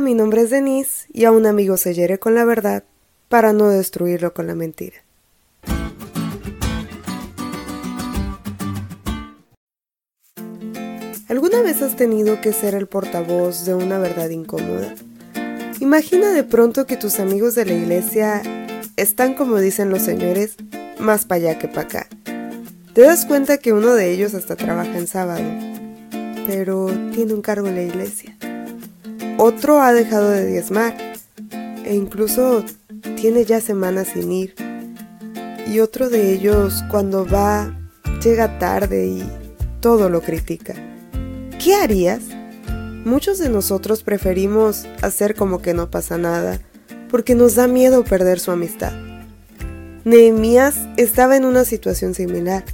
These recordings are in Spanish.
Mi nombre es Denise y a un amigo se hiere con la verdad para no destruirlo con la mentira. ¿Alguna vez has tenido que ser el portavoz de una verdad incómoda? Imagina de pronto que tus amigos de la iglesia están, como dicen los señores, más para allá que para acá. Te das cuenta que uno de ellos hasta trabaja en sábado, pero tiene un cargo en la iglesia. Otro ha dejado de diezmar e incluso tiene ya semanas sin ir. Y otro de ellos cuando va llega tarde y todo lo critica. ¿Qué harías? Muchos de nosotros preferimos hacer como que no pasa nada porque nos da miedo perder su amistad. Nehemías estaba en una situación similar.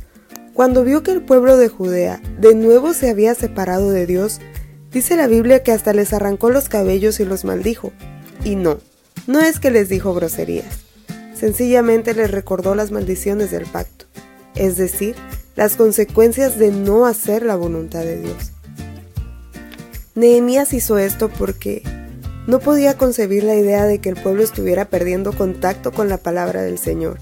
Cuando vio que el pueblo de Judea de nuevo se había separado de Dios, dice la Biblia que hasta les arrancó los cabellos y los maldijo. Y no, no es que les dijo groserías, sencillamente les recordó las maldiciones del pacto, es decir, las consecuencias de no hacer la voluntad de Dios. Nehemías hizo esto porque no podía concebir la idea de que el pueblo estuviera perdiendo contacto con la palabra del Señor.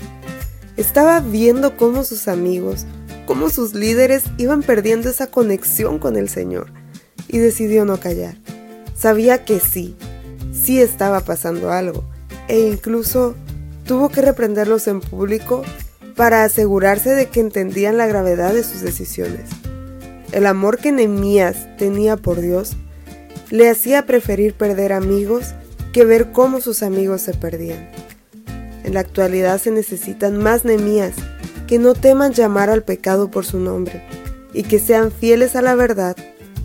Estaba viendo cómo sus amigos, cómo sus líderes iban perdiendo esa conexión con el Señor y decidió no callar. Sabía que sí, sí estaba pasando algo e incluso tuvo que reprenderlos en público para asegurarse de que entendían la gravedad de sus decisiones. El amor que Nehemías tenía por Dios le hacía preferir perder amigos que ver cómo sus amigos se perdían. En la actualidad se necesitan más nemías que no teman llamar al pecado por su nombre y que sean fieles a la verdad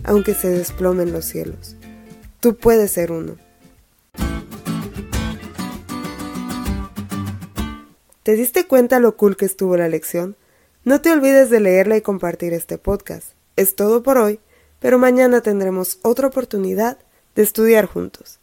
aunque se desplomen los cielos. Tú puedes ser uno. ¿Te diste cuenta lo cool que estuvo la lección? No te olvides de leerla y compartir este podcast. Es todo por hoy pero mañana tendremos otra oportunidad de estudiar juntos.